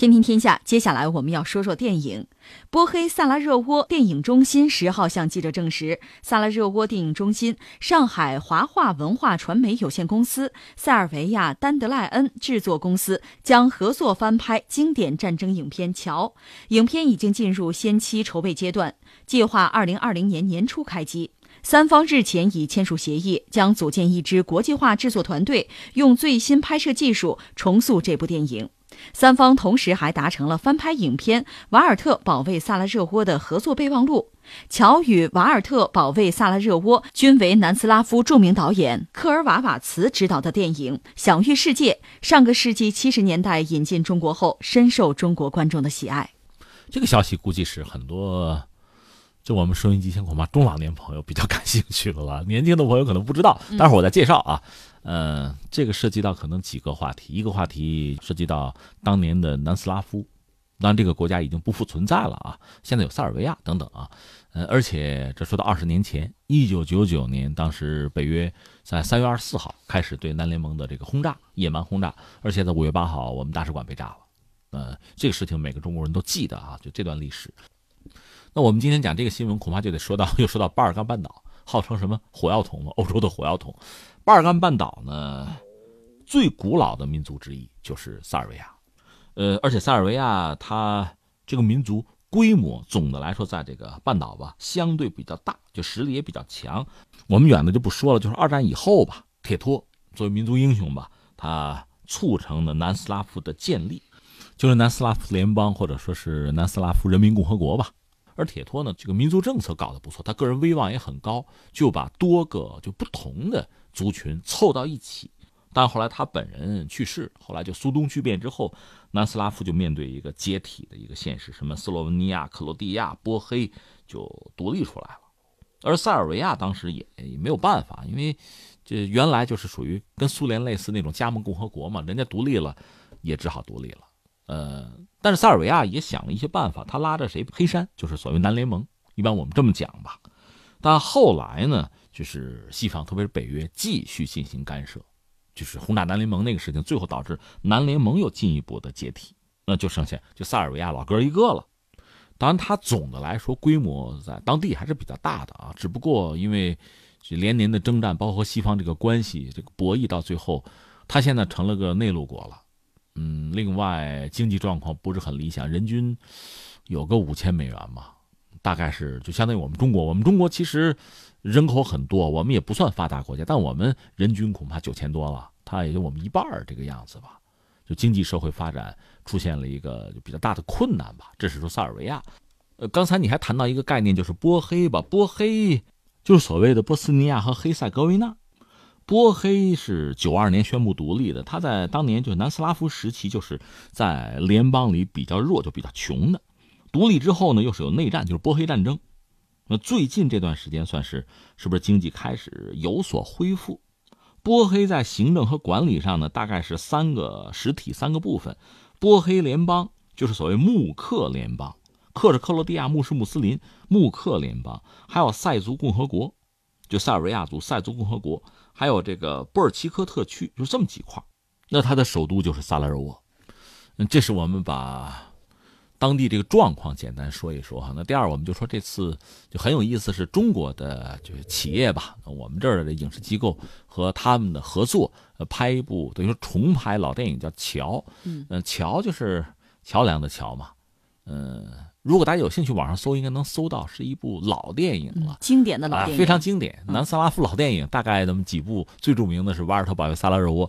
天听天下，接下来我们要说说电影。波黑萨拉热窝电影中心十号向记者证实，萨拉热窝电影中心、上海华化文化传媒有限公司、塞尔维亚丹德赖恩制作公司将合作翻拍经典战争影片《桥》。影片已经进入先期筹备阶段，计划二零二零年年初开机。三方日前已签署协议，将组建一支国际化制作团队，用最新拍摄技术重塑这部电影。三方同时还达成了翻拍影片《瓦尔特保卫萨拉热窝》的合作备忘录。乔与瓦尔特保卫萨拉热窝均为南斯拉夫著名导演科尔瓦瓦茨执导的电影，享誉世界。上个世纪七十年代引进中国后，深受中国观众的喜爱。这个消息估计是很多，就我们收音机前恐怕中老年朋友比较感兴趣的了，年轻的朋友可能不知道。待会儿我再介绍啊。呃，这个涉及到可能几个话题，一个话题涉及到当年的南斯拉夫，当然这个国家已经不复存在了啊，现在有塞尔维亚等等啊，呃，而且这说到二十年前，一九九九年，当时北约在三月二十四号开始对南联盟的这个轰炸，野蛮轰炸，而且在五月八号，我们大使馆被炸了，呃，这个事情每个中国人都记得啊，就这段历史。那我们今天讲这个新闻，恐怕就得说到 又说到巴尔干半岛，号称什么火药桶嘛，欧洲的火药桶。巴尔干半岛呢，最古老的民族之一就是塞尔维亚，呃，而且塞尔维亚它这个民族规模总的来说，在这个半岛吧，相对比较大，就实力也比较强。我们远的就不说了，就是二战以后吧，铁托作为民族英雄吧，他促成了南斯拉夫的建立，就是南斯拉夫联邦或者说是南斯拉夫人民共和国吧。而铁托呢，这个民族政策搞得不错，他个人威望也很高，就把多个就不同的。族群凑到一起，但后来他本人去世，后来就苏东剧变之后，南斯拉夫就面对一个解体的一个现实，什么斯洛文尼亚、克罗地亚、波黑就独立出来了，而塞尔维亚当时也也没有办法，因为这原来就是属于跟苏联类似那种加盟共和国嘛，人家独立了，也只好独立了。呃，但是塞尔维亚也想了一些办法，他拉着谁？黑山，就是所谓南联盟，一般我们这么讲吧。但后来呢？就是西方，特别是北约继续进行干涉，就是轰炸南联盟那个事情，最后导致南联盟又进一步的解体，那就剩下就塞尔维亚老哥一个了。当然，它总的来说规模在当地还是比较大的啊，只不过因为连年的征战，包括西方这个关系这个博弈，到最后，它现在成了个内陆国了。嗯，另外经济状况不是很理想，人均有个五千美元吧，大概是就相当于我们中国，我们中国其实。人口很多，我们也不算发达国家，但我们人均恐怕九千多了，它也就我们一半这个样子吧。就经济社会发展出现了一个比较大的困难吧。这是说塞尔维亚。呃，刚才你还谈到一个概念，就是波黑吧？波黑就是所谓的波斯尼亚和黑塞哥维那。波黑是九二年宣布独立的，他在当年就是南斯拉夫时期，就是在联邦里比较弱，就比较穷的。独立之后呢，又是有内战，就是波黑战争。那最近这段时间算是是不是经济开始有所恢复？波黑在行政和管理上呢，大概是三个实体、三个部分。波黑联邦就是所谓穆克联邦，克是克罗地亚，穆是穆斯林，穆克联邦。还有塞族共和国，就塞尔维亚族塞族共和国，还有这个波尔奇科特区，就这么几块。那它的首都就是萨拉热窝。嗯，这是我们把。当地这个状况简单说一说哈，那第二我们就说这次就很有意思，是中国的就是企业吧，我们这儿的影视机构和他们的合作，呃，拍一部等于说重拍老电影叫《桥》，嗯，桥就是桥梁的桥嘛，嗯，如果大家有兴趣网上搜，应该能搜到，是一部老电影了，经典的老电影，非常经典，南斯拉夫老电影，大概那么几部，最著名的是《瓦尔特保卫萨拉热窝》。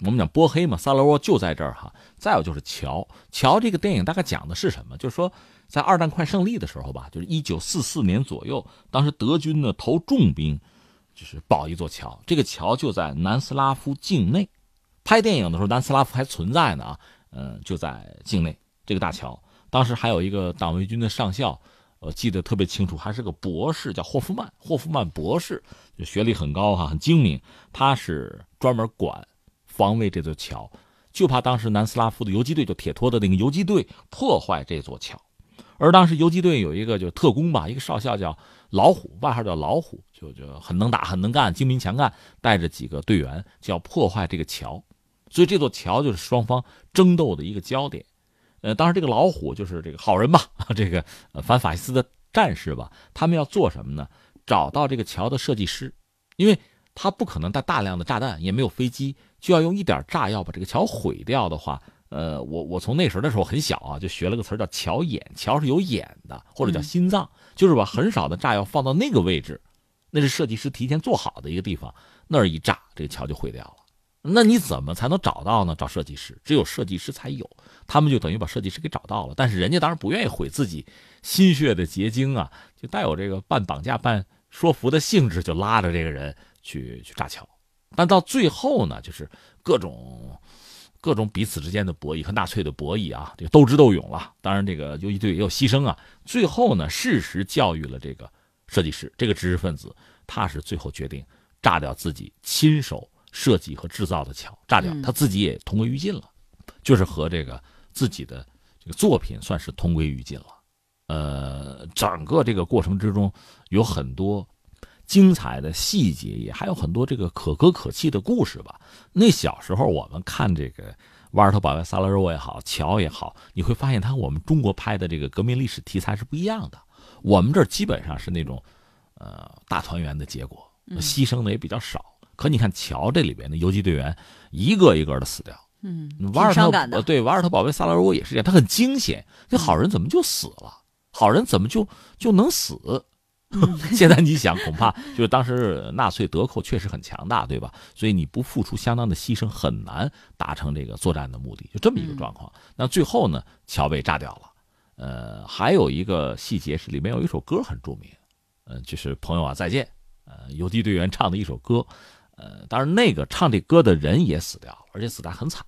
我们讲波黑嘛，萨拉热窝就在这儿哈。再有就是桥，桥这个电影大概讲的是什么？就是说，在二战快胜利的时候吧，就是一九四四年左右，当时德军呢投重兵，就是保一座桥。这个桥就在南斯拉夫境内。拍电影的时候，南斯拉夫还存在呢啊，嗯，就在境内这个大桥。当时还有一个党卫军的上校，我记得特别清楚，还是个博士，叫霍夫曼。霍夫曼博士就学历很高哈，很精明，他是专门管。防卫这座桥，就怕当时南斯拉夫的游击队，就铁托的那个游击队破坏这座桥。而当时游击队有一个就特工吧，一个少校叫老虎，外号叫老虎，就就很能打，很能干，精明强干，带着几个队员就要破坏这个桥。所以这座桥就是双方争斗的一个焦点。呃，当时这个老虎就是这个好人吧，这个反法西斯的战士吧，他们要做什么呢？找到这个桥的设计师，因为他不可能带大量的炸弹，也没有飞机，就要用一点炸药把这个桥毁掉的话，呃，我我从那时候的时候很小啊，就学了个词叫桥眼，桥是有眼的，或者叫心脏，就是把很少的炸药放到那个位置，那是设计师提前做好的一个地方，那儿一炸，这个桥就毁掉了。那你怎么才能找到呢？找设计师，只有设计师才有。他们就等于把设计师给找到了，但是人家当然不愿意毁自己心血的结晶啊，就带有这个半绑架半说服的性质，就拉着这个人去去炸桥。但到最后呢，就是各种各种彼此之间的博弈和纳粹的博弈啊，这个斗智斗勇了。当然，这个游击队也有牺牲啊。最后呢，事实教育了这个设计师，这个知识分子，他是最后决定炸掉自己亲手。设计和制造的桥炸掉，他自己也同归于尽了，就是和这个自己的这个作品算是同归于尽了。呃，整个这个过程之中有很多精彩的细节，也还有很多这个可歌可泣的故事吧。那小时候我们看这个瓦尔特保卫萨拉热窝也好，桥也好，你会发现它和我们中国拍的这个革命历史题材是不一样的。我们这儿基本上是那种呃大团圆的结果，牺牲的也比较少。可你看，桥这里边的游击队员一个一个的死掉，嗯，瓦尔特对瓦尔特保卫萨拉热窝也是这样，他很惊险，这好人怎么就死了？好人怎么就就能死？现在你想，恐怕就是当时纳粹德寇确实很强大，对吧？所以你不付出相当的牺牲，很难达成这个作战的目的，就这么一个状况。那最后呢，桥被炸掉了。呃，还有一个细节是里面有一首歌很著名，呃，就是朋友啊再见，呃，游击队员唱的一首歌。呃，当然，那个唱这歌的人也死掉了，而且死得很惨，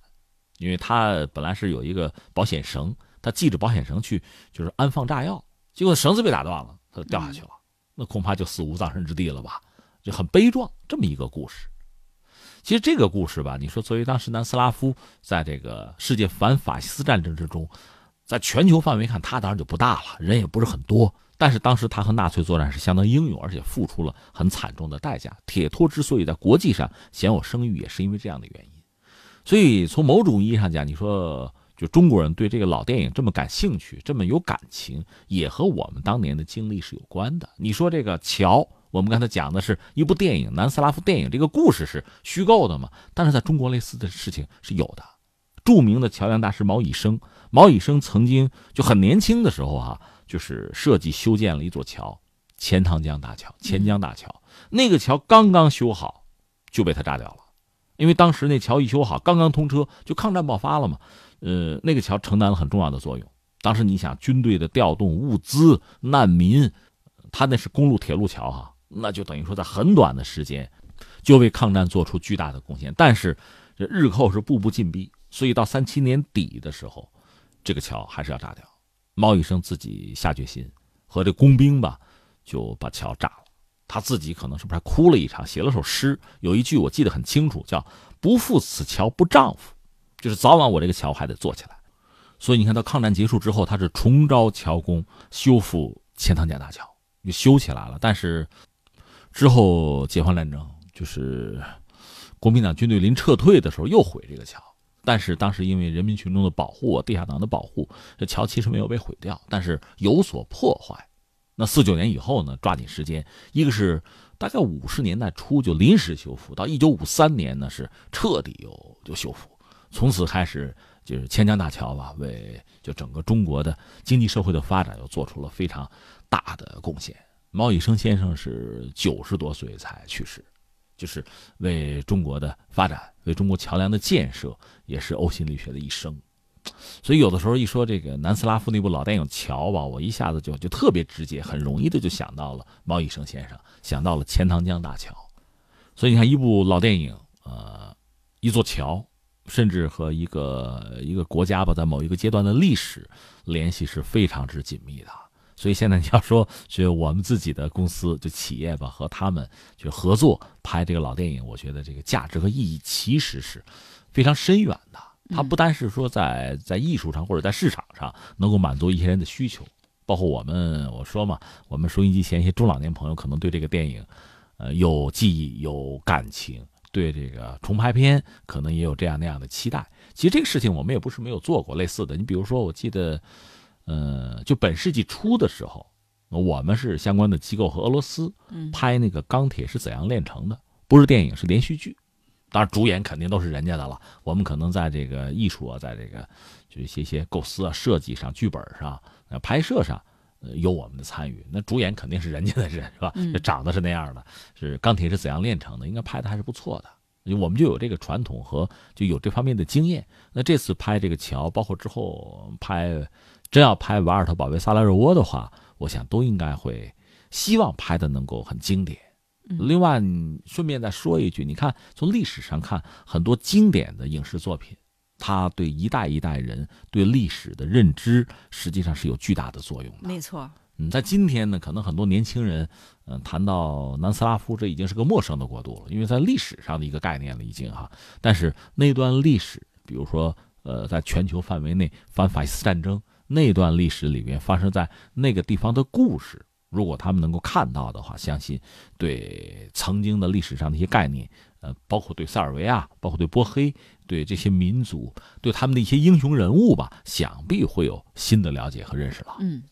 因为他本来是有一个保险绳，他系着保险绳去就是安放炸药，结果绳子被打断了，他就掉下去了，那恐怕就死无葬身之地了吧，就很悲壮这么一个故事。其实这个故事吧，你说作为当时南斯拉夫在这个世界反法西斯战争之中，在全球范围看，他当然就不大了，人也不是很多。但是当时他和纳粹作战是相当英勇，而且付出了很惨重的代价。铁托之所以在国际上享有声誉，也是因为这样的原因。所以从某种意义上讲，你说就中国人对这个老电影这么感兴趣，这么有感情，也和我们当年的经历是有关的。你说这个桥，我们刚才讲的是一部电影，南斯拉夫电影，这个故事是虚构的嘛？但是在中国类似的事情是有的。著名的桥梁大师毛以生，毛以生曾经就很年轻的时候啊。就是设计修建了一座桥，钱塘江大桥。钱江大桥那个桥刚刚修好，就被他炸掉了。因为当时那桥一修好，刚刚通车，就抗战爆发了嘛。呃，那个桥承担了很重要的作用。当时你想，军队的调动、物资、难民，他那是公路铁路桥哈，那就等于说在很短的时间，就为抗战做出巨大的贡献。但是这日寇是步步进逼，所以到三七年底的时候，这个桥还是要炸掉。毛以生自己下决心，和这工兵吧，就把桥炸了。他自己可能是不是还哭了一场，写了首诗，有一句我记得很清楚，叫“不负此桥不丈夫”，就是早晚我这个桥还得做起来。所以你看到抗战结束之后，他是重招桥工，修复钱塘江大桥，就修起来了。但是之后解放战争，就是国民党军队临撤退的时候，又毁这个桥。但是当时因为人民群众的保护，地下党的保护，这桥其实没有被毁掉，但是有所破坏。那四九年以后呢，抓紧时间，一个是大概五十年代初就临时修复，到一九五三年呢是彻底又就修复，从此开始就是钱江大桥吧，为就整个中国的经济社会的发展又做出了非常大的贡献。毛以生先生是九十多岁才去世。就是为中国的发展，为中国桥梁的建设，也是呕心沥血的一生。所以有的时候一说这个南斯拉夫那部老电影《桥》吧，我一下子就就特别直接，很容易的就想到了毛以生先生，想到了钱塘江大桥。所以你看，一部老电影，呃，一座桥，甚至和一个一个国家吧，在某一个阶段的历史联系是非常之紧密的。所以现在你要说，就我们自己的公司就企业吧，和他们就合作拍这个老电影，我觉得这个价值和意义其实是非常深远的。它不单是说在在艺术上或者在市场上能够满足一些人的需求，包括我们我说嘛，我们收音机前一些中老年朋友可能对这个电影，呃有记忆有感情，对这个重拍片可能也有这样那样的期待。其实这个事情我们也不是没有做过类似的。你比如说，我记得，呃，就本世纪初的时候，我们是相关的机构和俄罗斯拍那个《钢铁是怎样炼成的》，不是电影，是连续剧。当然，主演肯定都是人家的了。我们可能在这个艺术啊，在这个就一些些构思啊、设计上、剧本上、拍摄上，有我们的参与。那主演肯定是人家的人，是吧？长得是那样的，是钢铁是怎样炼成的？应该拍的还是不错的。我们就有这个传统和就有这方面的经验。那这次拍这个桥，包括之后拍，真要拍瓦尔特保卫萨拉热窝的话，我想都应该会希望拍的能够很经典。另外，顺便再说一句，你看从历史上看，很多经典的影视作品，它对一代一代人对历史的认知，实际上是有巨大的作用的。没错。嗯，在今天呢，可能很多年轻人，嗯，谈到南斯拉夫，这已经是个陌生的国度了，因为在历史上的一个概念了，已经哈。但是那段历史，比如说，呃，在全球范围内反法西斯战争那段历史里面发生在那个地方的故事，如果他们能够看到的话，相信对曾经的历史上的一些概念，呃，包括对塞尔维亚，包括对波黑，对这些民族，对他们的一些英雄人物吧，想必会有新的了解和认识了。嗯。